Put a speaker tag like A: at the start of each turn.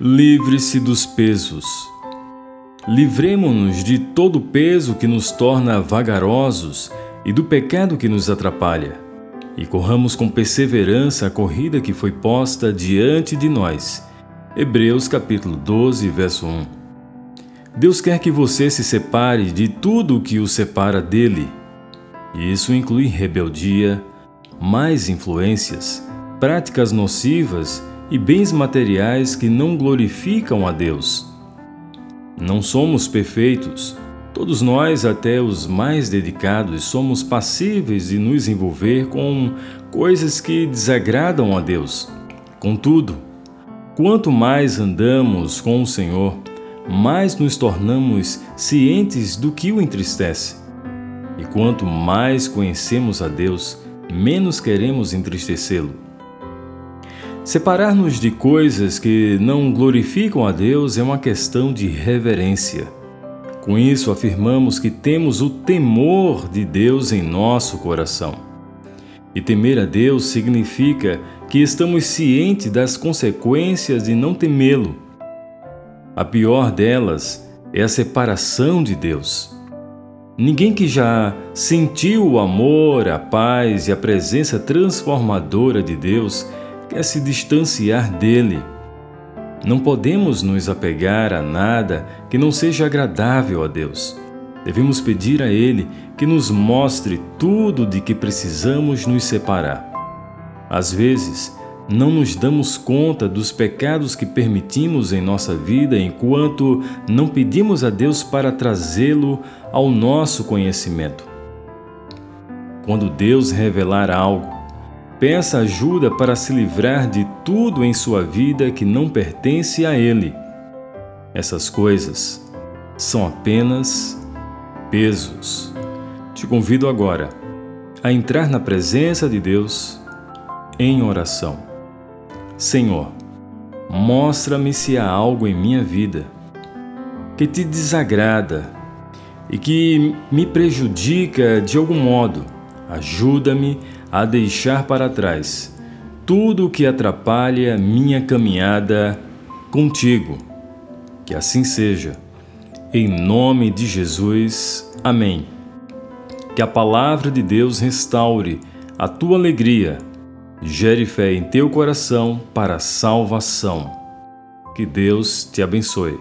A: Livre-se dos pesos. Livremo-nos de todo peso que nos torna vagarosos e do pecado que nos atrapalha, e corramos com perseverança a corrida que foi posta diante de nós. Hebreus capítulo 12, verso 1. Deus quer que você se separe de tudo o que o separa dele. Isso inclui rebeldia, mais influências, práticas nocivas e bens materiais que não glorificam a Deus. Não somos perfeitos. Todos nós, até os mais dedicados, somos passíveis de nos envolver com coisas que desagradam a Deus. Contudo, quanto mais andamos com o Senhor, mais nos tornamos cientes do que o entristece. E quanto mais conhecemos a Deus, menos queremos entristecê-lo. Separar-nos de coisas que não glorificam a Deus é uma questão de reverência. Com isso, afirmamos que temos o temor de Deus em nosso coração. E temer a Deus significa que estamos cientes das consequências de não temê-lo. A pior delas é a separação de Deus. Ninguém que já sentiu o amor, a paz e a presença transformadora de Deus quer se distanciar dele. Não podemos nos apegar a nada que não seja agradável a Deus. Devemos pedir a Ele que nos mostre tudo de que precisamos nos separar. Às vezes, não nos damos conta dos pecados que permitimos em nossa vida enquanto não pedimos a Deus para trazê-lo ao nosso conhecimento. Quando Deus revelar algo, Peça ajuda para se livrar de tudo em sua vida que não pertence a Ele. Essas coisas são apenas pesos. Te convido agora a entrar na presença de Deus em oração. Senhor, mostra-me se há algo em minha vida que te desagrada e que me prejudica de algum modo. Ajuda-me a deixar para trás tudo o que atrapalha minha caminhada contigo. Que assim seja. Em nome de Jesus. Amém. Que a palavra de Deus restaure a tua alegria, gere fé em teu coração para a salvação. Que Deus te abençoe.